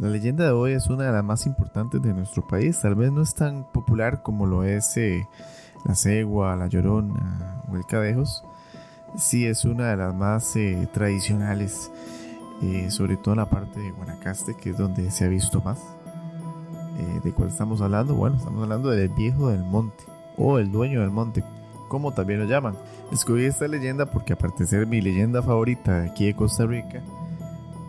La leyenda de hoy es una de las más importantes de nuestro país. Tal vez no es tan popular como lo es eh, la cegua, la llorona o el cadejos. Sí es una de las más eh, tradicionales, eh, sobre todo en la parte de Guanacaste, que es donde se ha visto más. ¿De cuál estamos hablando? Bueno, estamos hablando del viejo del monte o el dueño del monte, como también lo llaman. Escogí esta leyenda porque aparte de ser mi leyenda favorita de aquí de Costa Rica,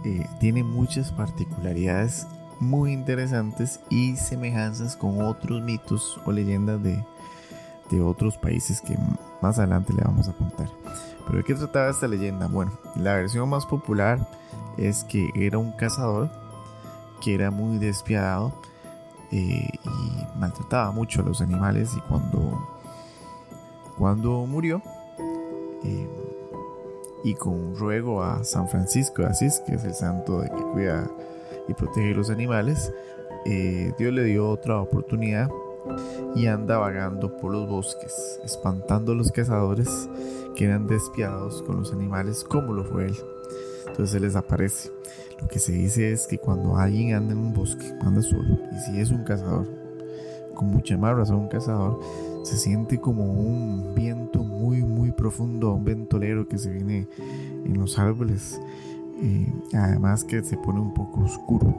eh, tiene muchas particularidades muy interesantes y semejanzas con otros mitos o leyendas de, de otros países que más adelante le vamos a contar. Pero ¿de qué trataba esta leyenda? Bueno, la versión más popular es que era un cazador que era muy despiadado eh, y maltrataba mucho a los animales y cuando, cuando murió eh, y con ruego a San Francisco de Asís, que es el santo de que cuida y protege los animales, eh, Dios le dio otra oportunidad y anda vagando por los bosques, espantando a los cazadores que eran despiadados con los animales como lo fue él. Entonces él les aparece. Lo que se dice es que cuando alguien anda en un bosque, anda solo, y si es un cazador, con mucha más razón un cazador, se siente como un viento muy, muy profundo, un ventolero que se viene en los árboles. y además que se pone un poco oscuro.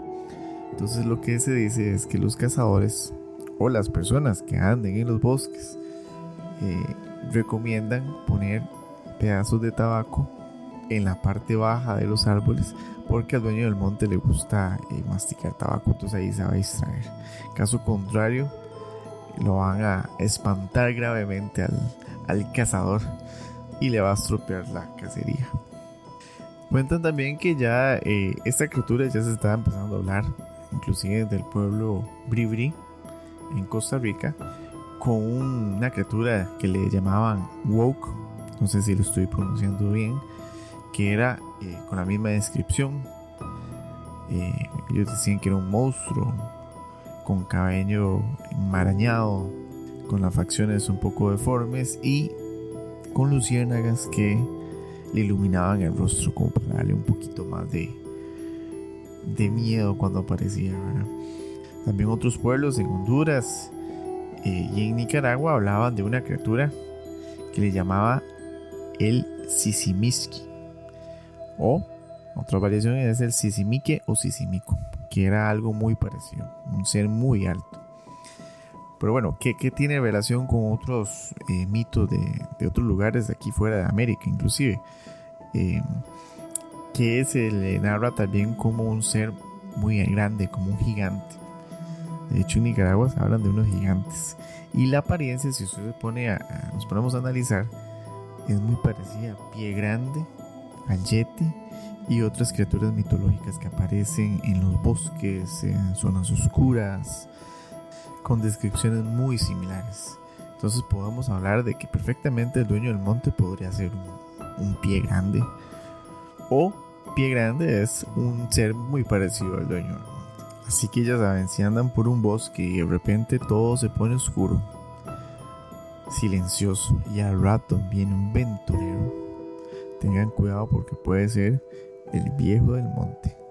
Entonces lo que se dice es que los cazadores o las personas que anden en los bosques eh, recomiendan poner pedazos de tabaco en la parte baja de los árboles porque al dueño del monte le gusta eh, masticar tabaco, entonces ahí se va a distraer. Caso contrario, lo van a espantar gravemente al, cazador y le va a estropear la cacería. Cuentan también que ya eh, esta criatura ya se estaba empezando a hablar, inclusive del pueblo Bribri en Costa Rica, con una criatura que le llamaban Woke, no sé si lo estoy pronunciando bien, que era eh, con la misma descripción. Eh, ellos decían que era un monstruo, con cabello enmarañado, con las facciones un poco deformes y con luciérnagas que le iluminaban el rostro como para darle un poquito más de, de miedo cuando aparecía. También otros pueblos en Honduras eh, y en Nicaragua hablaban de una criatura que le llamaba el Sisimiski. O otra variación es el Sisimique o Sisimico que era algo muy parecido, un ser muy alto. Pero bueno, ¿qué, tiene relación con otros eh, mitos de, otros lugares de aquí fuera de América, inclusive? Eh, que se le narra también como un ser muy grande, como un gigante. De hecho, en Nicaragua se hablan de unos gigantes. Y la apariencia, si usted se pone a, nos ponemos a analizar, es muy parecida a pie grande, a yeti y otras criaturas mitológicas que aparecen en los bosques, en zonas oscuras, con descripciones muy similares. Entonces podemos hablar de que perfectamente el dueño del monte podría ser un, pie grande o pie grande es un ser muy parecido al dueño del monte. Así que ya saben, si andan por un bosque y de repente todo se pone oscuro, silencioso y al rato viene un ventolero, tengan cuidado porque puede ser el viejo del monte.